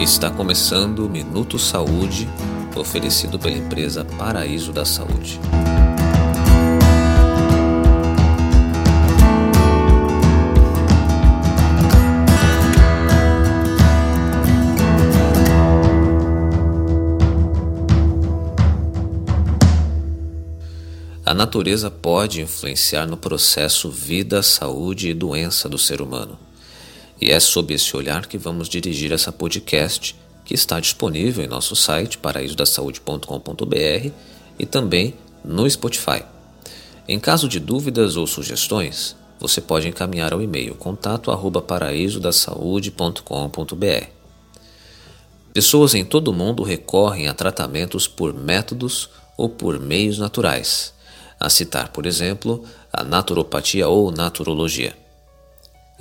Está começando o Minuto Saúde, oferecido pela empresa Paraíso da Saúde. A natureza pode influenciar no processo vida, saúde e doença do ser humano. E é sob esse olhar que vamos dirigir essa podcast, que está disponível em nosso site paraisodasaude.com.br e também no Spotify. Em caso de dúvidas ou sugestões, você pode encaminhar ao e-mail contato@paraisodasaude.com.br. Pessoas em todo o mundo recorrem a tratamentos por métodos ou por meios naturais, a citar, por exemplo, a naturopatia ou naturologia.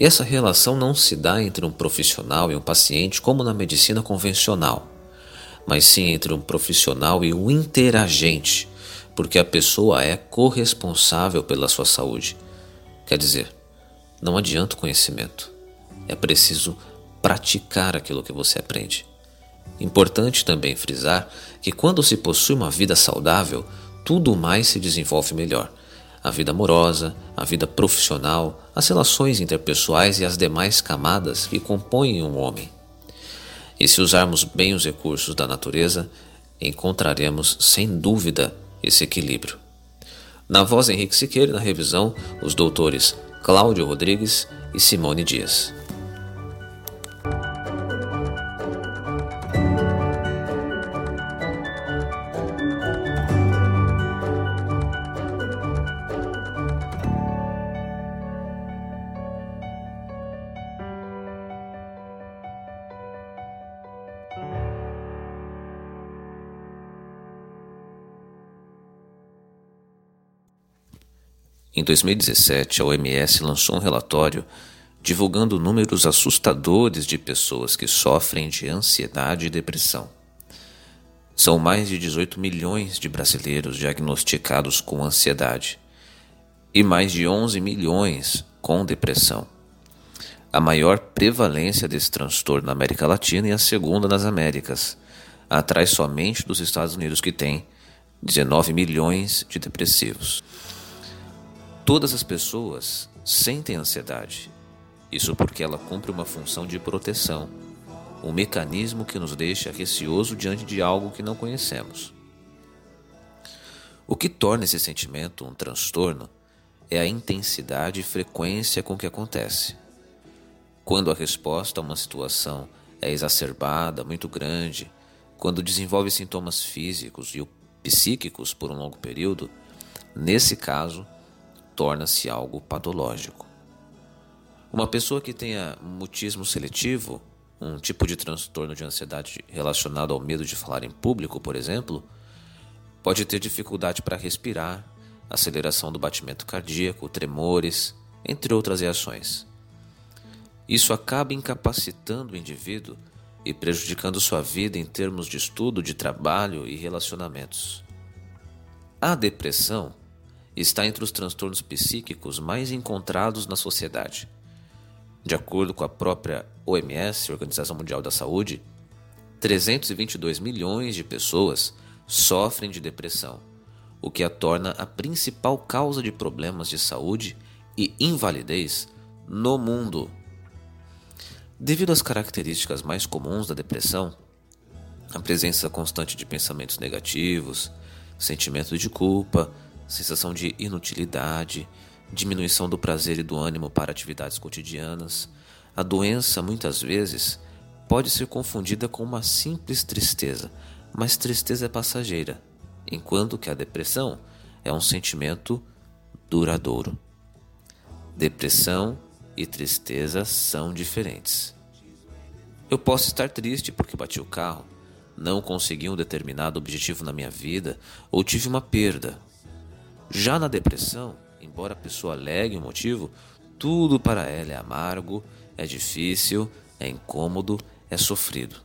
Essa relação não se dá entre um profissional e um paciente como na medicina convencional, mas sim entre um profissional e um interagente, porque a pessoa é corresponsável pela sua saúde. Quer dizer, não adianta o conhecimento, é preciso praticar aquilo que você aprende. Importante também frisar que quando se possui uma vida saudável, tudo mais se desenvolve melhor a vida amorosa, a vida profissional, as relações interpessoais e as demais camadas que compõem um homem. E se usarmos bem os recursos da natureza, encontraremos sem dúvida esse equilíbrio. Na voz Henrique Siqueira, na revisão, os doutores Cláudio Rodrigues e Simone Dias. Em 2017, a OMS lançou um relatório divulgando números assustadores de pessoas que sofrem de ansiedade e depressão. São mais de 18 milhões de brasileiros diagnosticados com ansiedade e mais de 11 milhões com depressão. A maior prevalência desse transtorno na América Latina e a segunda nas Américas, atrás somente dos Estados Unidos, que tem 19 milhões de depressivos. Todas as pessoas sentem ansiedade. Isso porque ela cumpre uma função de proteção, um mecanismo que nos deixa receoso diante de algo que não conhecemos. O que torna esse sentimento um transtorno é a intensidade e frequência com que acontece. Quando a resposta a uma situação é exacerbada, muito grande, quando desenvolve sintomas físicos e psíquicos por um longo período, nesse caso, torna-se algo patológico. Uma pessoa que tenha mutismo seletivo, um tipo de transtorno de ansiedade relacionado ao medo de falar em público, por exemplo, pode ter dificuldade para respirar, aceleração do batimento cardíaco, tremores, entre outras reações. Isso acaba incapacitando o indivíduo e prejudicando sua vida em termos de estudo, de trabalho e relacionamentos. A depressão está entre os transtornos psíquicos mais encontrados na sociedade. De acordo com a própria OMS, Organização Mundial da Saúde, 322 milhões de pessoas sofrem de depressão, o que a torna a principal causa de problemas de saúde e invalidez no mundo. Devido às características mais comuns da depressão, a presença constante de pensamentos negativos, sentimento de culpa, sensação de inutilidade, diminuição do prazer e do ânimo para atividades cotidianas. A doença, muitas vezes, pode ser confundida com uma simples tristeza, mas tristeza é passageira, enquanto que a depressão é um sentimento duradouro. Depressão e tristeza são diferentes. Eu posso estar triste porque bati o carro, não consegui um determinado objetivo na minha vida ou tive uma perda, já na depressão, embora a pessoa alegue o motivo, tudo para ela é amargo, é difícil, é incômodo, é sofrido.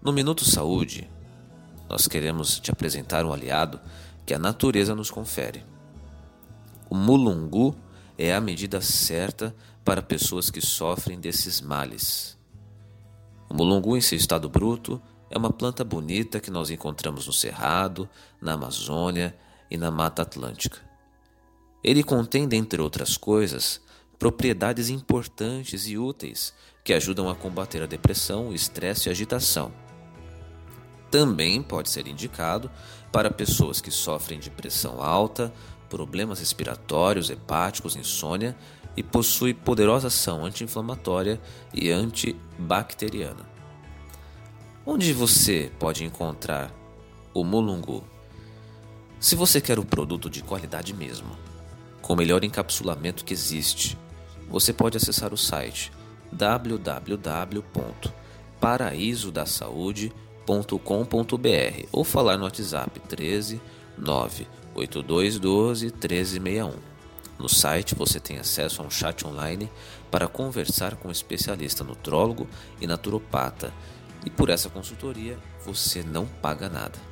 No Minuto Saúde, nós queremos te apresentar um aliado que a natureza nos confere. O mulungu é a medida certa para pessoas que sofrem desses males. O mulungu, em seu estado bruto, é uma planta bonita que nós encontramos no Cerrado, na Amazônia e na Mata Atlântica. Ele contém, dentre outras coisas, propriedades importantes e úteis que ajudam a combater a depressão, estresse e agitação. Também pode ser indicado para pessoas que sofrem de pressão alta, problemas respiratórios, hepáticos, insônia e possui poderosa ação anti-inflamatória e antibacteriana. Onde você pode encontrar o mulungu? Se você quer o produto de qualidade mesmo, com o melhor encapsulamento que existe, você pode acessar o site www.paraisodasaude.com.br ou falar no WhatsApp 13 98212 1361. No site você tem acesso a um chat online para conversar com um especialista nutrólogo e naturopata. E por essa consultoria você não paga nada.